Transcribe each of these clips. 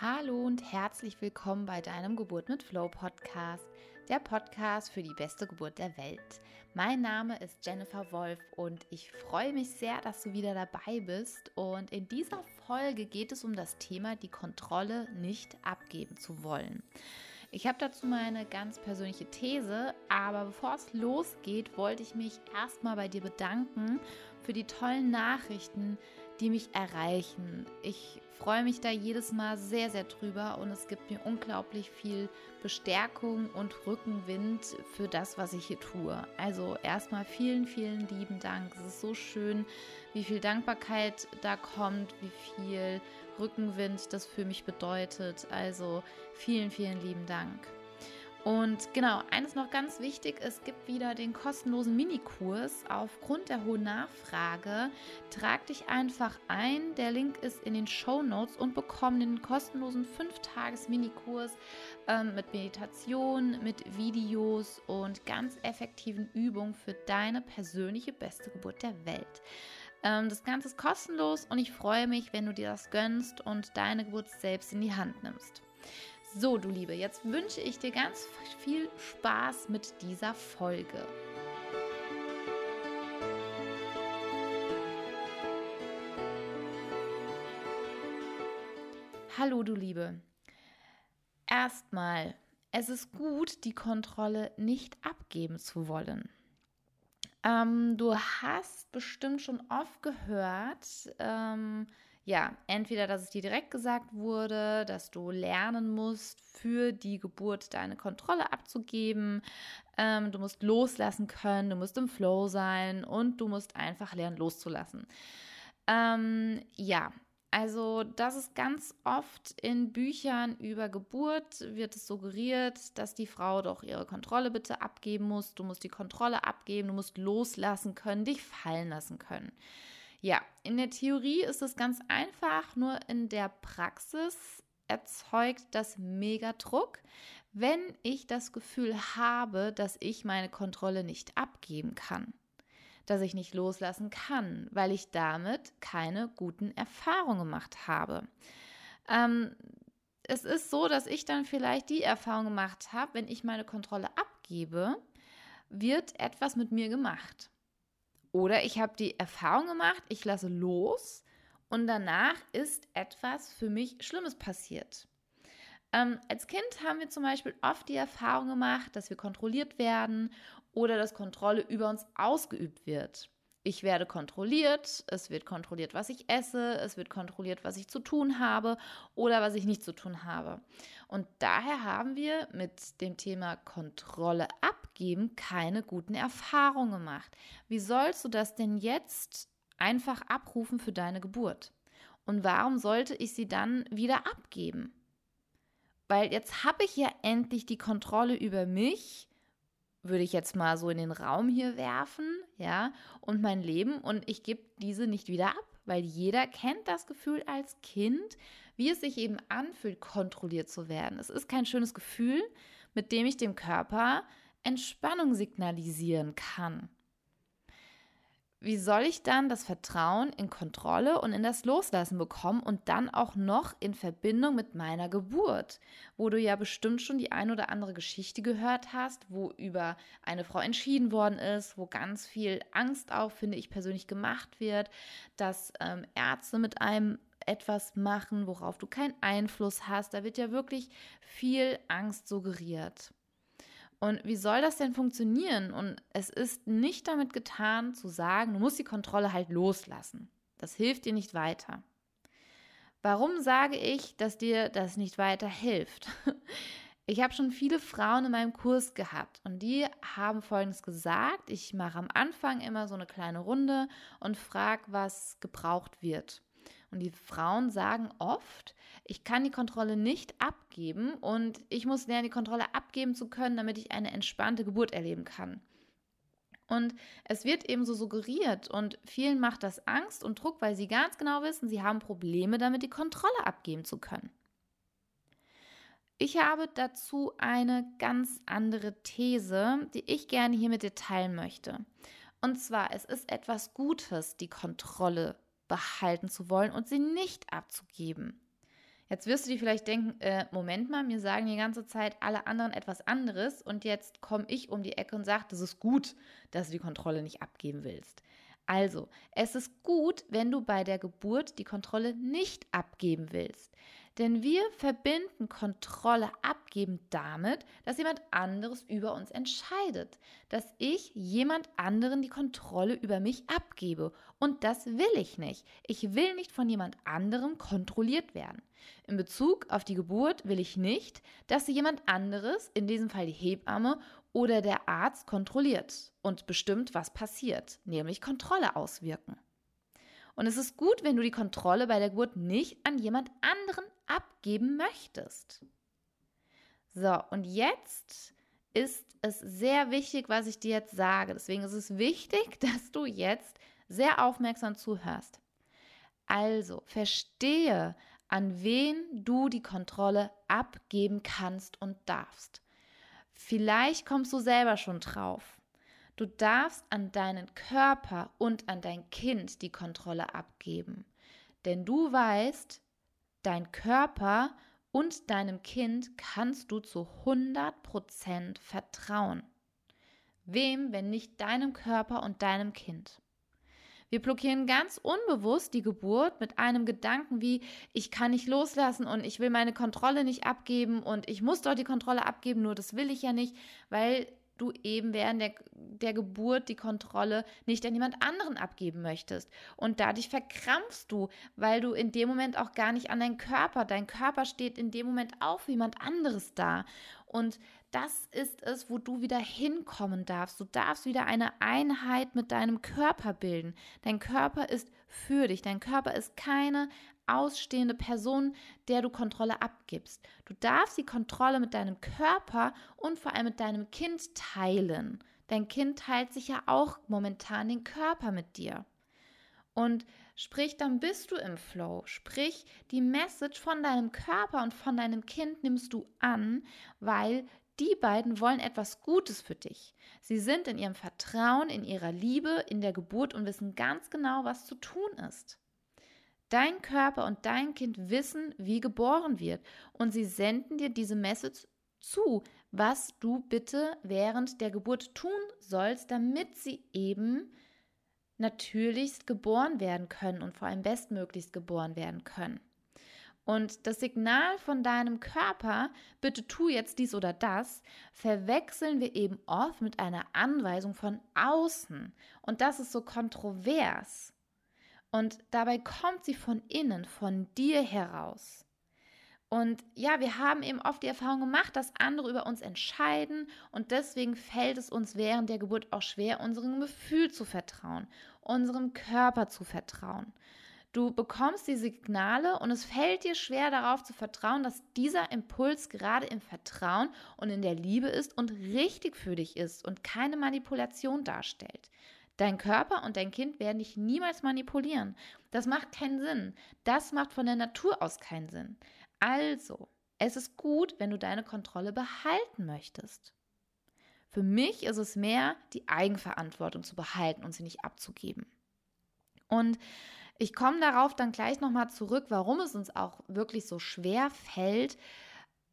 Hallo und herzlich willkommen bei deinem Geburt mit Flow Podcast, der Podcast für die beste Geburt der Welt. Mein Name ist Jennifer Wolf und ich freue mich sehr, dass du wieder dabei bist. Und in dieser Folge geht es um das Thema, die Kontrolle nicht abgeben zu wollen. Ich habe dazu meine ganz persönliche These, aber bevor es losgeht, wollte ich mich erstmal bei dir bedanken für die tollen Nachrichten, die mich erreichen. Ich freue mich da jedes Mal sehr, sehr drüber und es gibt mir unglaublich viel Bestärkung und Rückenwind für das, was ich hier tue. Also erstmal vielen, vielen lieben Dank. Es ist so schön, wie viel Dankbarkeit da kommt, wie viel Rückenwind das für mich bedeutet. Also vielen, vielen lieben Dank. Und genau, eines noch ganz wichtig, es gibt wieder den kostenlosen Minikurs. Aufgrund der hohen Nachfrage trag dich einfach ein. Der Link ist in den Show Notes und bekomm den kostenlosen 5-Tages-Minikurs ähm, mit Meditation, mit Videos und ganz effektiven Übungen für deine persönliche beste Geburt der Welt. Ähm, das Ganze ist kostenlos und ich freue mich, wenn du dir das gönnst und deine Geburt selbst in die Hand nimmst. So, du Liebe, jetzt wünsche ich dir ganz viel Spaß mit dieser Folge. Hallo, du Liebe. Erstmal, es ist gut, die Kontrolle nicht abgeben zu wollen. Ähm, du hast bestimmt schon oft gehört, ähm, ja, entweder, dass es dir direkt gesagt wurde, dass du lernen musst, für die Geburt deine Kontrolle abzugeben. Ähm, du musst loslassen können, du musst im Flow sein und du musst einfach lernen, loszulassen. Ähm, ja, also das ist ganz oft in Büchern über Geburt wird es suggeriert, dass die Frau doch ihre Kontrolle bitte abgeben muss. Du musst die Kontrolle abgeben, du musst loslassen können, dich fallen lassen können. Ja, in der Theorie ist es ganz einfach, nur in der Praxis erzeugt das Megadruck, wenn ich das Gefühl habe, dass ich meine Kontrolle nicht abgeben kann, dass ich nicht loslassen kann, weil ich damit keine guten Erfahrungen gemacht habe. Ähm, es ist so, dass ich dann vielleicht die Erfahrung gemacht habe, wenn ich meine Kontrolle abgebe, wird etwas mit mir gemacht. Oder ich habe die Erfahrung gemacht, ich lasse los und danach ist etwas für mich Schlimmes passiert. Ähm, als Kind haben wir zum Beispiel oft die Erfahrung gemacht, dass wir kontrolliert werden oder dass Kontrolle über uns ausgeübt wird. Ich werde kontrolliert, es wird kontrolliert, was ich esse, es wird kontrolliert, was ich zu tun habe oder was ich nicht zu tun habe. Und daher haben wir mit dem Thema Kontrolle abgeben keine guten Erfahrungen gemacht. Wie sollst du das denn jetzt einfach abrufen für deine Geburt? Und warum sollte ich sie dann wieder abgeben? Weil jetzt habe ich ja endlich die Kontrolle über mich würde ich jetzt mal so in den Raum hier werfen, ja, und mein Leben und ich gebe diese nicht wieder ab, weil jeder kennt das Gefühl als Kind, wie es sich eben anfühlt, kontrolliert zu werden. Es ist kein schönes Gefühl, mit dem ich dem Körper Entspannung signalisieren kann. Wie soll ich dann das Vertrauen in Kontrolle und in das Loslassen bekommen und dann auch noch in Verbindung mit meiner Geburt, wo du ja bestimmt schon die ein oder andere Geschichte gehört hast, wo über eine Frau entschieden worden ist, wo ganz viel Angst auch, finde ich persönlich, gemacht wird, dass ähm, Ärzte mit einem etwas machen, worauf du keinen Einfluss hast. Da wird ja wirklich viel Angst suggeriert. Und wie soll das denn funktionieren? Und es ist nicht damit getan zu sagen, du musst die Kontrolle halt loslassen. Das hilft dir nicht weiter. Warum sage ich, dass dir das nicht weiterhilft? Ich habe schon viele Frauen in meinem Kurs gehabt und die haben Folgendes gesagt. Ich mache am Anfang immer so eine kleine Runde und frage, was gebraucht wird. Und die Frauen sagen oft, ich kann die Kontrolle nicht abgeben und ich muss lernen, die Kontrolle abgeben zu können, damit ich eine entspannte Geburt erleben kann. Und es wird eben so suggeriert und vielen macht das Angst und Druck, weil sie ganz genau wissen, sie haben Probleme damit, die Kontrolle abgeben zu können. Ich habe dazu eine ganz andere These, die ich gerne hier mit dir teilen möchte. Und zwar, es ist etwas Gutes, die Kontrolle behalten zu wollen und sie nicht abzugeben. Jetzt wirst du dir vielleicht denken, äh, Moment mal, mir sagen die ganze Zeit alle anderen etwas anderes und jetzt komme ich um die Ecke und sage, das ist gut, dass du die Kontrolle nicht abgeben willst. Also, es ist gut, wenn du bei der Geburt die Kontrolle nicht abgeben willst. Denn wir verbinden Kontrolle abgeben damit, dass jemand anderes über uns entscheidet, dass ich jemand anderen die Kontrolle über mich abgebe. Und das will ich nicht. Ich will nicht von jemand anderem kontrolliert werden. In Bezug auf die Geburt will ich nicht, dass jemand anderes, in diesem Fall die Hebamme oder der Arzt, kontrolliert und bestimmt, was passiert, nämlich Kontrolle auswirken. Und es ist gut, wenn du die Kontrolle bei der Geburt nicht an jemand anderen abgeben möchtest. So, und jetzt ist es sehr wichtig, was ich dir jetzt sage. Deswegen ist es wichtig, dass du jetzt sehr aufmerksam zuhörst. Also, verstehe, an wen du die Kontrolle abgeben kannst und darfst. Vielleicht kommst du selber schon drauf. Du darfst an deinen Körper und an dein Kind die Kontrolle abgeben. Denn du weißt, dein Körper und deinem Kind kannst du zu 100% vertrauen. Wem, wenn nicht deinem Körper und deinem Kind? Wir blockieren ganz unbewusst die Geburt mit einem Gedanken wie, ich kann nicht loslassen und ich will meine Kontrolle nicht abgeben und ich muss doch die Kontrolle abgeben, nur das will ich ja nicht, weil du eben während der, der Geburt die Kontrolle nicht an jemand anderen abgeben möchtest. Und dadurch verkrampfst du, weil du in dem Moment auch gar nicht an deinen Körper, dein Körper steht in dem Moment auch für jemand anderes da. Und das ist es, wo du wieder hinkommen darfst. Du darfst wieder eine Einheit mit deinem Körper bilden. Dein Körper ist für dich. Dein Körper ist keine ausstehende Person, der du Kontrolle abgibst. Du darfst die Kontrolle mit deinem Körper und vor allem mit deinem Kind teilen. Dein Kind teilt sich ja auch momentan den Körper mit dir. Und sprich, dann bist du im Flow. Sprich, die Message von deinem Körper und von deinem Kind nimmst du an, weil die beiden wollen etwas Gutes für dich. Sie sind in ihrem Vertrauen, in ihrer Liebe, in der Geburt und wissen ganz genau, was zu tun ist. Dein Körper und dein Kind wissen, wie geboren wird und sie senden dir diese Message zu, was du bitte während der Geburt tun sollst, damit sie eben natürlichst geboren werden können und vor allem bestmöglichst geboren werden können. Und das Signal von deinem Körper, bitte tu jetzt dies oder das, verwechseln wir eben oft mit einer Anweisung von außen. Und das ist so kontrovers. Und dabei kommt sie von innen, von dir heraus. Und ja, wir haben eben oft die Erfahrung gemacht, dass andere über uns entscheiden und deswegen fällt es uns während der Geburt auch schwer, unserem Gefühl zu vertrauen, unserem Körper zu vertrauen. Du bekommst die Signale und es fällt dir schwer darauf zu vertrauen, dass dieser Impuls gerade im Vertrauen und in der Liebe ist und richtig für dich ist und keine Manipulation darstellt. Dein Körper und dein Kind werden dich niemals manipulieren. Das macht keinen Sinn. Das macht von der Natur aus keinen Sinn. Also, es ist gut, wenn du deine Kontrolle behalten möchtest. Für mich ist es mehr, die Eigenverantwortung zu behalten und sie nicht abzugeben. Und ich komme darauf dann gleich nochmal zurück, warum es uns auch wirklich so schwer fällt,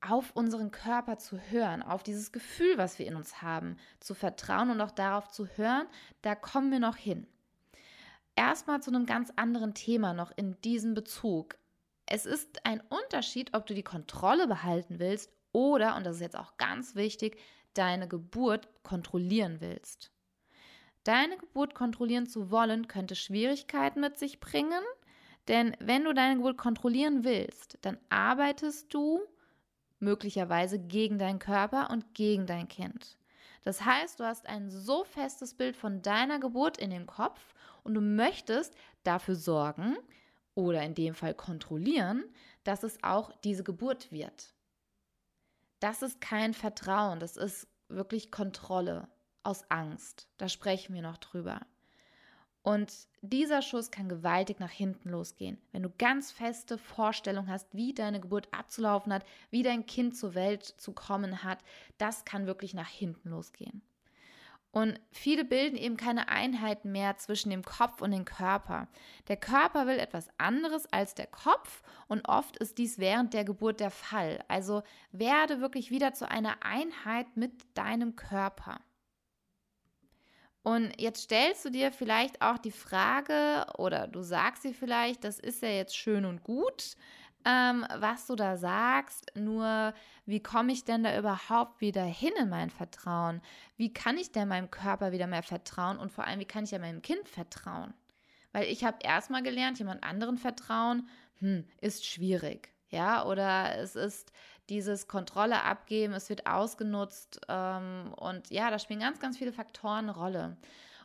auf unseren Körper zu hören, auf dieses Gefühl, was wir in uns haben, zu vertrauen und auch darauf zu hören, da kommen wir noch hin. Erstmal zu einem ganz anderen Thema noch in diesem Bezug. Es ist ein Unterschied, ob du die Kontrolle behalten willst oder, und das ist jetzt auch ganz wichtig, deine Geburt kontrollieren willst. Deine Geburt kontrollieren zu wollen, könnte Schwierigkeiten mit sich bringen, denn wenn du deine Geburt kontrollieren willst, dann arbeitest du möglicherweise gegen deinen Körper und gegen dein Kind. Das heißt, du hast ein so festes Bild von deiner Geburt in den Kopf und du möchtest dafür sorgen oder in dem Fall kontrollieren, dass es auch diese Geburt wird. Das ist kein Vertrauen, das ist wirklich Kontrolle aus Angst. Da sprechen wir noch drüber. Und dieser Schuss kann gewaltig nach hinten losgehen. Wenn du ganz feste Vorstellungen hast, wie deine Geburt abzulaufen hat, wie dein Kind zur Welt zu kommen hat, das kann wirklich nach hinten losgehen. Und viele bilden eben keine Einheit mehr zwischen dem Kopf und dem Körper. Der Körper will etwas anderes als der Kopf und oft ist dies während der Geburt der Fall. Also werde wirklich wieder zu einer Einheit mit deinem Körper. Und jetzt stellst du dir vielleicht auch die Frage oder du sagst dir vielleicht, das ist ja jetzt schön und gut, ähm, was du da sagst, nur wie komme ich denn da überhaupt wieder hin in mein Vertrauen? Wie kann ich denn meinem Körper wieder mehr vertrauen und vor allem, wie kann ich ja meinem Kind vertrauen? Weil ich habe erstmal gelernt, jemand anderen vertrauen, hm, ist schwierig. Ja, oder es ist dieses Kontrolle abgeben, es wird ausgenutzt ähm, und ja, da spielen ganz, ganz viele Faktoren eine Rolle.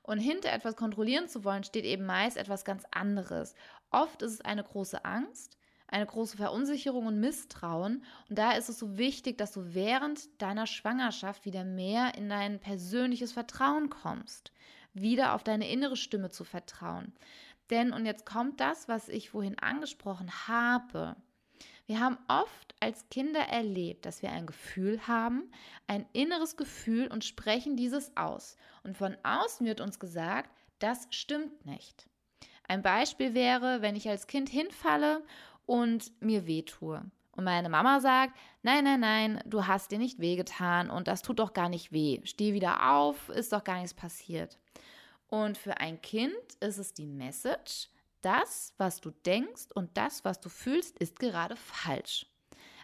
Und hinter etwas kontrollieren zu wollen, steht eben meist etwas ganz anderes. Oft ist es eine große Angst, eine große Verunsicherung und Misstrauen. Und da ist es so wichtig, dass du während deiner Schwangerschaft wieder mehr in dein persönliches Vertrauen kommst, wieder auf deine innere Stimme zu vertrauen. Denn, und jetzt kommt das, was ich vorhin angesprochen habe, wir haben oft als Kinder erlebt, dass wir ein Gefühl haben, ein inneres Gefühl und sprechen dieses aus. Und von außen wird uns gesagt, das stimmt nicht. Ein Beispiel wäre, wenn ich als Kind hinfalle und mir wehtue. Und meine Mama sagt, nein, nein, nein, du hast dir nicht wehgetan und das tut doch gar nicht weh. Steh wieder auf, ist doch gar nichts passiert. Und für ein Kind ist es die Message, das, was du denkst und das, was du fühlst, ist gerade falsch.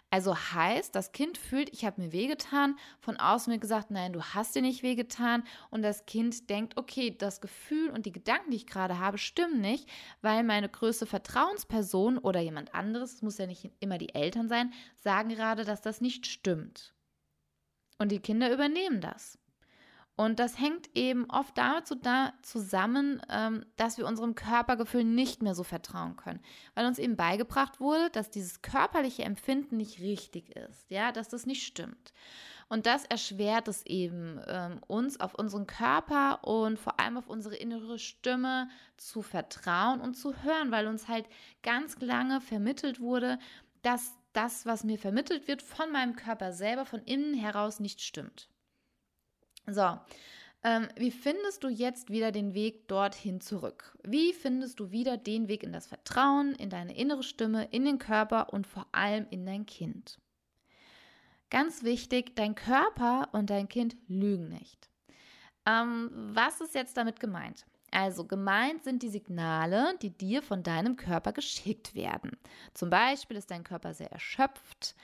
Also heißt, das Kind fühlt, ich habe mir wehgetan, von außen wird gesagt, nein, du hast dir nicht wehgetan und das Kind denkt, okay, das Gefühl und die Gedanken, die ich gerade habe, stimmen nicht, weil meine größte Vertrauensperson oder jemand anderes, es muss ja nicht immer die Eltern sein, sagen gerade, dass das nicht stimmt. Und die Kinder übernehmen das. Und das hängt eben oft damit zusammen, ähm, dass wir unserem Körpergefühl nicht mehr so vertrauen können, weil uns eben beigebracht wurde, dass dieses körperliche Empfinden nicht richtig ist, ja, dass das nicht stimmt. Und das erschwert es eben, ähm, uns auf unseren Körper und vor allem auf unsere innere Stimme zu vertrauen und zu hören, weil uns halt ganz lange vermittelt wurde, dass das, was mir vermittelt wird, von meinem Körper selber, von innen heraus nicht stimmt. So, ähm, wie findest du jetzt wieder den Weg dorthin zurück? Wie findest du wieder den Weg in das Vertrauen, in deine innere Stimme, in den Körper und vor allem in dein Kind? Ganz wichtig, dein Körper und dein Kind lügen nicht. Ähm, was ist jetzt damit gemeint? Also gemeint sind die Signale, die dir von deinem Körper geschickt werden. Zum Beispiel ist dein Körper sehr erschöpft,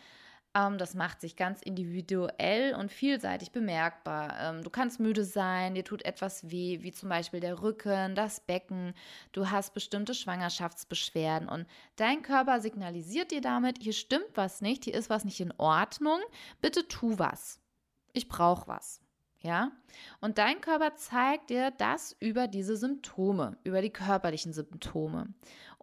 das macht sich ganz individuell und vielseitig bemerkbar. Ähm, du kannst müde sein, dir tut etwas weh, wie zum Beispiel der Rücken, das Becken. Du hast bestimmte Schwangerschaftsbeschwerden und dein Körper signalisiert dir damit, hier stimmt was nicht, hier ist was nicht in Ordnung. Bitte tu was. Ich brauche was. Ja? Und dein Körper zeigt dir das über diese Symptome, über die körperlichen Symptome.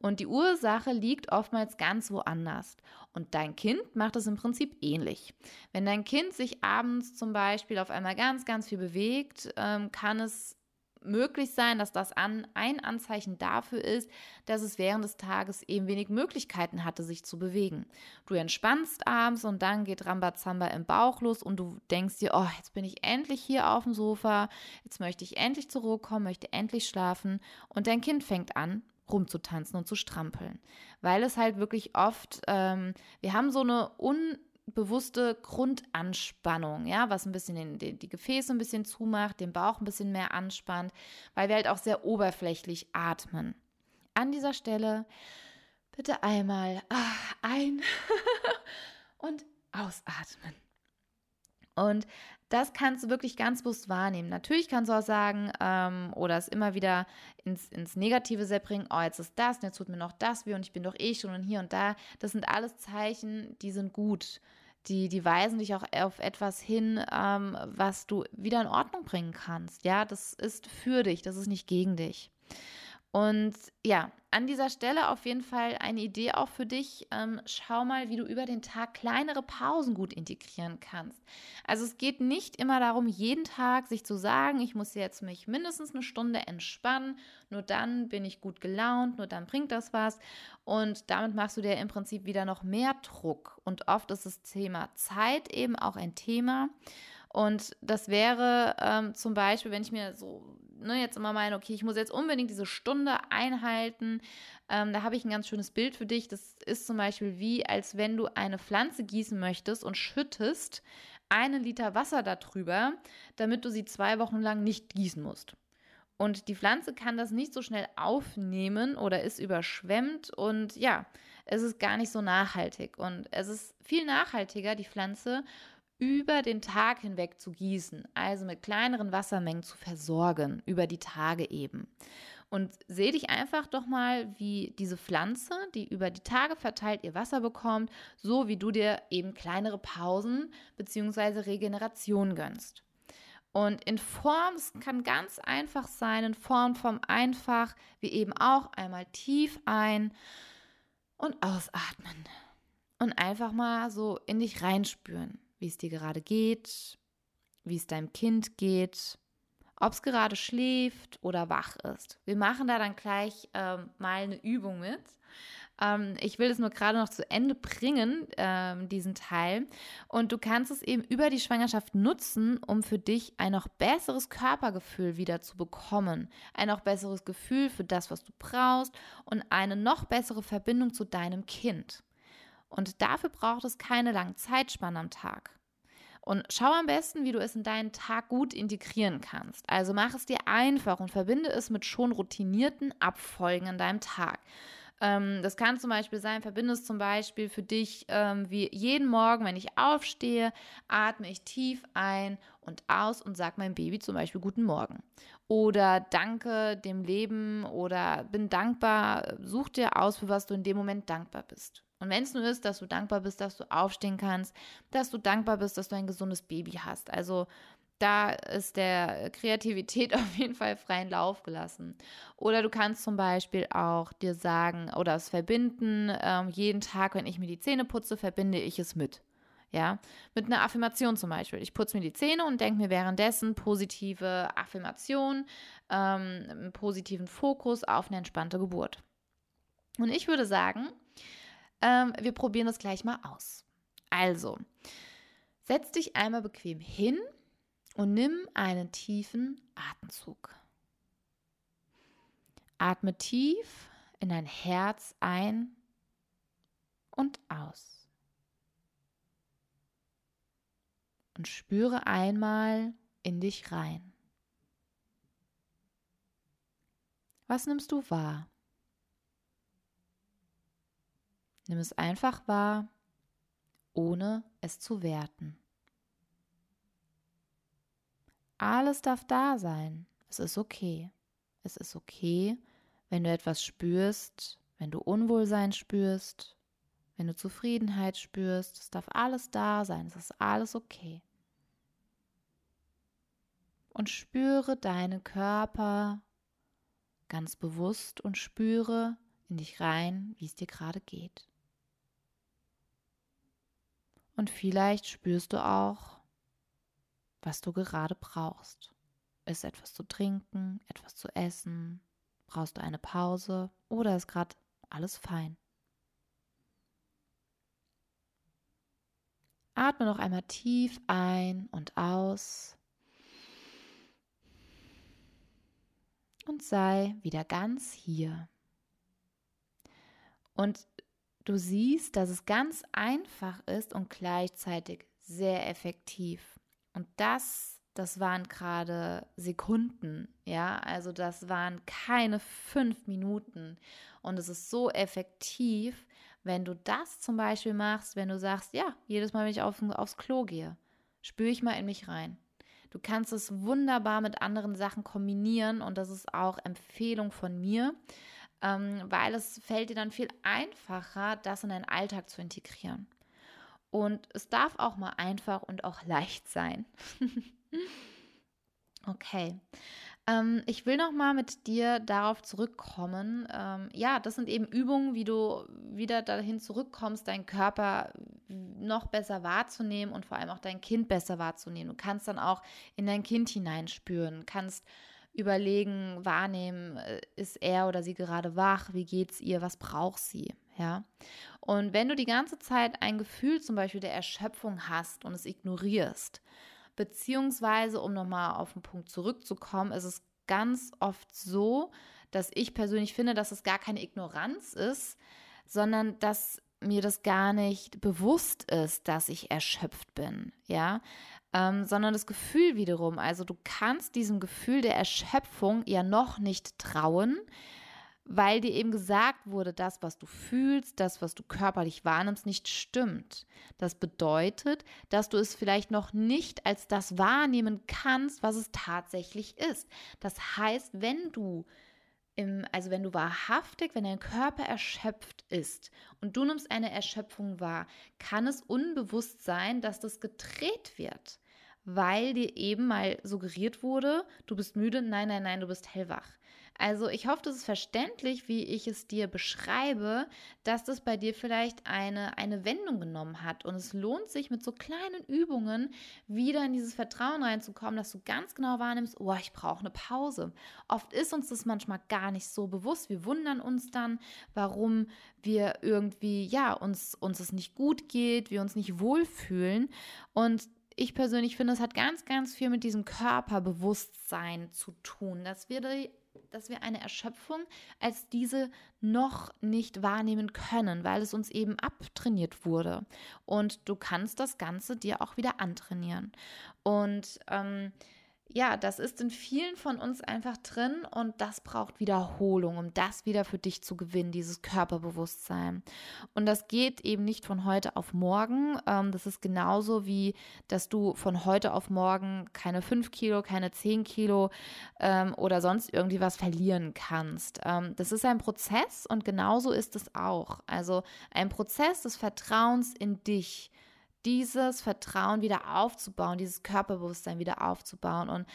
Und die Ursache liegt oftmals ganz woanders. Und dein Kind macht es im Prinzip ähnlich. Wenn dein Kind sich abends zum Beispiel auf einmal ganz, ganz viel bewegt, ähm, kann es möglich sein, dass das an, ein Anzeichen dafür ist, dass es während des Tages eben wenig Möglichkeiten hatte, sich zu bewegen. Du entspannst abends und dann geht Rambazamba im Bauch los und du denkst dir, oh, jetzt bin ich endlich hier auf dem Sofa, jetzt möchte ich endlich zur Ruhe kommen, möchte endlich schlafen und dein Kind fängt an, rumzutanzen und zu strampeln. Weil es halt wirklich oft, ähm, wir haben so eine un bewusste Grundanspannung, ja, was ein bisschen den, den, die Gefäße ein bisschen zumacht, den Bauch ein bisschen mehr anspannt, weil wir halt auch sehr oberflächlich atmen. An dieser Stelle bitte einmal ach, ein und ausatmen. Und das kannst du wirklich ganz bewusst wahrnehmen. Natürlich kannst du auch sagen ähm, oder es immer wieder ins, ins Negative sehr bringen, oh, jetzt ist das und jetzt tut mir noch das weh und ich bin doch eh schon und hier und da. Das sind alles Zeichen, die sind gut die, die weisen dich auch auf etwas hin, ähm, was du wieder in Ordnung bringen kannst. Ja, das ist für dich, das ist nicht gegen dich. Und ja, an dieser Stelle auf jeden Fall eine Idee auch für dich. Ähm, schau mal, wie du über den Tag kleinere Pausen gut integrieren kannst. Also es geht nicht immer darum, jeden Tag sich zu sagen, ich muss jetzt mich mindestens eine Stunde entspannen, nur dann bin ich gut gelaunt, nur dann bringt das was. Und damit machst du dir im Prinzip wieder noch mehr Druck. Und oft ist das Thema Zeit eben auch ein Thema. Und das wäre ähm, zum Beispiel, wenn ich mir so ne, jetzt immer meine, okay, ich muss jetzt unbedingt diese Stunde einhalten. Ähm, da habe ich ein ganz schönes Bild für dich. Das ist zum Beispiel wie, als wenn du eine Pflanze gießen möchtest und schüttest einen Liter Wasser darüber, damit du sie zwei Wochen lang nicht gießen musst. Und die Pflanze kann das nicht so schnell aufnehmen oder ist überschwemmt und ja, es ist gar nicht so nachhaltig. Und es ist viel nachhaltiger, die Pflanze über den Tag hinweg zu gießen, also mit kleineren Wassermengen zu versorgen, über die Tage eben. Und sehe dich einfach doch mal, wie diese Pflanze, die über die Tage verteilt ihr Wasser bekommt, so wie du dir eben kleinere Pausen bzw. Regeneration gönnst. Und in Form, es kann ganz einfach sein, in Form vom einfach, wie eben auch einmal tief ein und ausatmen. Und einfach mal so in dich reinspüren wie es dir gerade geht, wie es deinem Kind geht, ob es gerade schläft oder wach ist. Wir machen da dann gleich ähm, mal eine Übung mit. Ähm, ich will es nur gerade noch zu Ende bringen, ähm, diesen Teil. Und du kannst es eben über die Schwangerschaft nutzen, um für dich ein noch besseres Körpergefühl wieder zu bekommen. Ein noch besseres Gefühl für das, was du brauchst und eine noch bessere Verbindung zu deinem Kind. Und dafür braucht es keine langen Zeitspannen am Tag. Und schau am besten, wie du es in deinen Tag gut integrieren kannst. Also mach es dir einfach und verbinde es mit schon routinierten Abfolgen in deinem Tag. Ähm, das kann zum Beispiel sein, verbinde es zum Beispiel für dich ähm, wie jeden Morgen, wenn ich aufstehe, atme ich tief ein und aus und sage meinem Baby zum Beispiel Guten Morgen. Oder danke dem Leben oder bin dankbar. Such dir aus, für was du in dem Moment dankbar bist. Und wenn es nur ist, dass du dankbar bist, dass du aufstehen kannst, dass du dankbar bist, dass du ein gesundes Baby hast. Also da ist der Kreativität auf jeden Fall freien Lauf gelassen. Oder du kannst zum Beispiel auch dir sagen oder es verbinden, ähm, jeden Tag, wenn ich mir die Zähne putze, verbinde ich es mit. Ja, mit einer Affirmation zum Beispiel. Ich putze mir die Zähne und denke mir währenddessen positive Affirmation, ähm, einen positiven Fokus auf eine entspannte Geburt. Und ich würde sagen, ähm, wir probieren das gleich mal aus. Also, setz dich einmal bequem hin und nimm einen tiefen Atemzug. Atme tief in dein Herz ein und aus. Und spüre einmal in dich rein. Was nimmst du wahr? Nimm es einfach wahr, ohne es zu werten. Alles darf da sein. Es ist okay. Es ist okay, wenn du etwas spürst, wenn du Unwohlsein spürst, wenn du Zufriedenheit spürst. Es darf alles da sein. Es ist alles okay. Und spüre deinen Körper ganz bewusst und spüre in dich rein, wie es dir gerade geht. Und vielleicht spürst du auch, was du gerade brauchst. Ist etwas zu trinken, etwas zu essen? Brauchst du eine Pause oder ist gerade alles fein? Atme noch einmal tief ein und aus. Und sei wieder ganz hier. Und du siehst, dass es ganz einfach ist und gleichzeitig sehr effektiv. Und das, das waren gerade Sekunden, ja, also das waren keine fünf Minuten. Und es ist so effektiv, wenn du das zum Beispiel machst, wenn du sagst, ja, jedes Mal, wenn ich auf, aufs Klo gehe, spüre ich mal in mich rein. Du kannst es wunderbar mit anderen Sachen kombinieren und das ist auch Empfehlung von mir ähm, weil es fällt dir dann viel einfacher, das in deinen Alltag zu integrieren. Und es darf auch mal einfach und auch leicht sein. okay. Ähm, ich will noch mal mit dir darauf zurückkommen. Ähm, ja, das sind eben Übungen, wie du wieder dahin zurückkommst, deinen Körper noch besser wahrzunehmen und vor allem auch dein Kind besser wahrzunehmen. Du kannst dann auch in dein Kind hineinspüren, kannst überlegen, wahrnehmen, äh, ist er oder sie gerade wach, wie geht's ihr, was braucht sie, ja. Und wenn du die ganze Zeit ein Gefühl zum Beispiel der Erschöpfung hast und es ignorierst, Beziehungsweise, um nochmal auf den Punkt zurückzukommen, ist es ganz oft so, dass ich persönlich finde, dass es gar keine Ignoranz ist, sondern dass mir das gar nicht bewusst ist, dass ich erschöpft bin, ja, ähm, sondern das Gefühl wiederum. Also du kannst diesem Gefühl der Erschöpfung ja noch nicht trauen, weil dir eben gesagt wurde, das, was du fühlst, das, was du körperlich wahrnimmst, nicht stimmt. Das bedeutet, dass du es vielleicht noch nicht als das wahrnehmen kannst, was es tatsächlich ist. Das heißt, wenn du im, also wenn du wahrhaftig, wenn dein Körper erschöpft ist und du nimmst eine Erschöpfung wahr, kann es unbewusst sein, dass das gedreht wird, weil dir eben mal suggeriert wurde, du bist müde, nein, nein, nein, du bist hellwach. Also ich hoffe, das ist verständlich, wie ich es dir beschreibe, dass das bei dir vielleicht eine, eine Wendung genommen hat. Und es lohnt sich mit so kleinen Übungen wieder in dieses Vertrauen reinzukommen, dass du ganz genau wahrnimmst, oh, ich brauche eine Pause. Oft ist uns das manchmal gar nicht so bewusst. Wir wundern uns dann, warum wir irgendwie, ja, uns, uns es nicht gut geht, wir uns nicht wohlfühlen. Und ich persönlich finde, es hat ganz, ganz viel mit diesem Körperbewusstsein zu tun, dass wir die dass wir eine Erschöpfung als diese noch nicht wahrnehmen können, weil es uns eben abtrainiert wurde. Und du kannst das Ganze dir auch wieder antrainieren. Und ähm, ja, das ist in vielen von uns einfach drin und das braucht Wiederholung, um das wieder für dich zu gewinnen, dieses Körperbewusstsein. Und das geht eben nicht von heute auf morgen. Ähm, das ist genauso wie, dass du von heute auf morgen keine 5 Kilo, keine 10 Kilo ähm, oder sonst irgendwie was verlieren kannst. Ähm, das ist ein Prozess und genauso ist es auch. Also ein Prozess des Vertrauens in dich dieses Vertrauen wieder aufzubauen, dieses Körperbewusstsein wieder aufzubauen. Und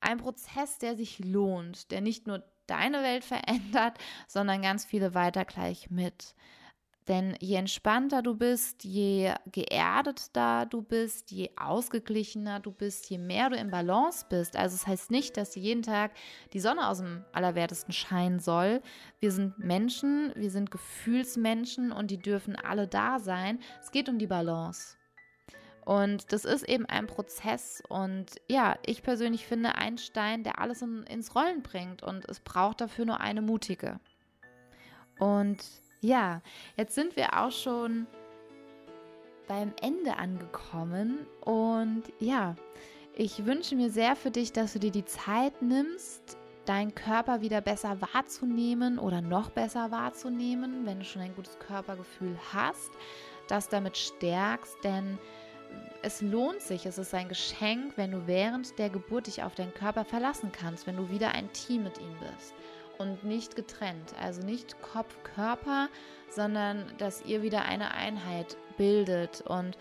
ein Prozess, der sich lohnt, der nicht nur deine Welt verändert, sondern ganz viele weiter gleich mit. Denn je entspannter du bist, je geerdeter du bist, je ausgeglichener du bist, je mehr du im Balance bist. Also es das heißt nicht, dass jeden Tag die Sonne aus dem Allerwertesten scheinen soll. Wir sind Menschen, wir sind Gefühlsmenschen und die dürfen alle da sein. Es geht um die Balance. Und das ist eben ein Prozess. Und ja, ich persönlich finde ein Stein, der alles in, ins Rollen bringt. Und es braucht dafür nur eine mutige. Und ja, jetzt sind wir auch schon beim Ende angekommen. Und ja, ich wünsche mir sehr für dich, dass du dir die Zeit nimmst, deinen Körper wieder besser wahrzunehmen oder noch besser wahrzunehmen, wenn du schon ein gutes Körpergefühl hast, das damit stärkst, denn es lohnt sich, es ist ein Geschenk, wenn du während der Geburt dich auf deinen Körper verlassen kannst, wenn du wieder ein Team mit ihm bist. Und nicht getrennt, also nicht Kopf, Körper, sondern dass ihr wieder eine Einheit bildet. Und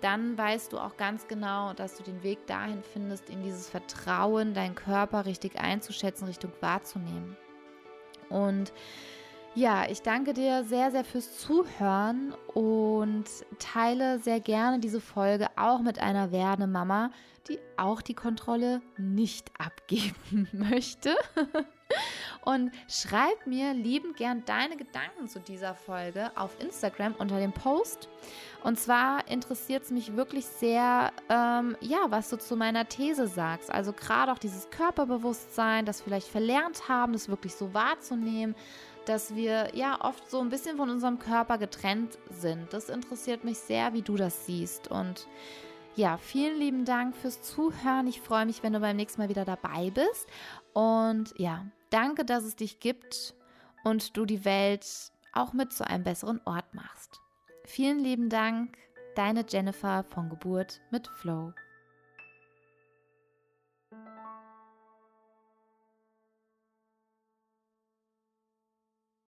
dann weißt du auch ganz genau, dass du den Weg dahin findest, in dieses Vertrauen, deinen Körper richtig einzuschätzen, Richtung wahrzunehmen. Und ja, ich danke dir sehr, sehr fürs Zuhören und teile sehr gerne diese Folge auch mit einer werdenden Mama, die auch die Kontrolle nicht abgeben möchte. Und schreib mir liebend gern deine Gedanken zu dieser Folge auf Instagram unter dem Post. Und zwar interessiert es mich wirklich sehr, ähm, ja, was du zu meiner These sagst. Also gerade auch dieses Körperbewusstsein, das vielleicht verlernt haben, das wirklich so wahrzunehmen dass wir ja oft so ein bisschen von unserem Körper getrennt sind. Das interessiert mich sehr, wie du das siehst. Und ja, vielen lieben Dank fürs Zuhören. Ich freue mich, wenn du beim nächsten Mal wieder dabei bist. Und ja, danke, dass es dich gibt und du die Welt auch mit zu einem besseren Ort machst. Vielen lieben Dank, deine Jennifer von Geburt mit Flow.